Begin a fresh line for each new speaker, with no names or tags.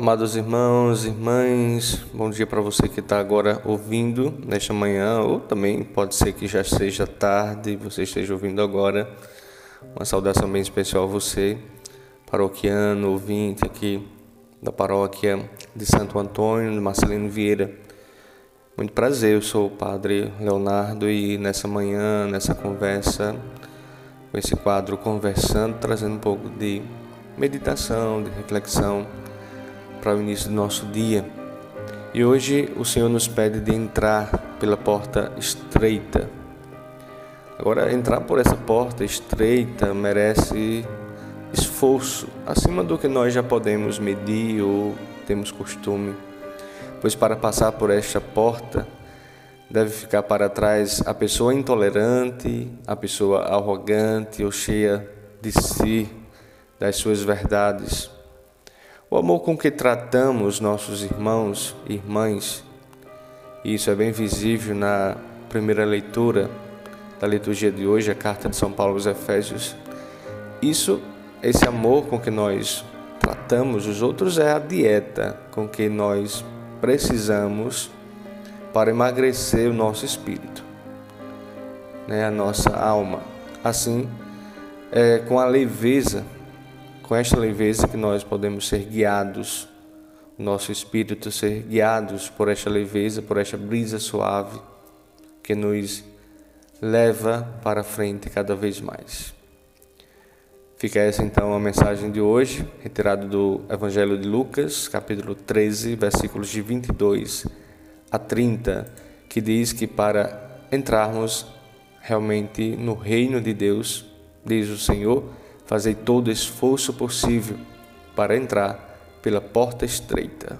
Amados irmãos, irmãs, bom dia para você que está agora ouvindo nesta manhã, ou também pode ser que já seja tarde, você esteja ouvindo agora. Uma saudação bem especial a você, paroquiano, ouvinte aqui da paróquia de Santo Antônio, de Marcelino Vieira. Muito prazer, eu sou o Padre Leonardo e nessa manhã, nessa conversa, com esse quadro Conversando, trazendo um pouco de meditação, de reflexão para o início do nosso dia. E hoje o Senhor nos pede de entrar pela porta estreita. Agora, entrar por essa porta estreita merece esforço, acima do que nós já podemos medir ou temos costume. Pois para passar por esta porta, deve ficar para trás a pessoa intolerante, a pessoa arrogante ou cheia de si, das suas verdades. O amor com que tratamos nossos irmãos e irmãs, isso é bem visível na primeira leitura da liturgia de hoje, a carta de São Paulo aos Efésios. Isso, esse amor com que nós tratamos os outros é a dieta com que nós precisamos para emagrecer o nosso espírito, né, a nossa alma. Assim, é, com a leveza com esta leveza que nós podemos ser guiados, nosso espírito ser guiados por esta leveza, por esta brisa suave que nos leva para frente cada vez mais. Fica essa então a mensagem de hoje, retirada do Evangelho de Lucas, capítulo 13, versículos de 22 a 30, que diz que para entrarmos realmente no reino de Deus, diz o Senhor, Fazei todo o esforço possível para entrar pela porta estreita.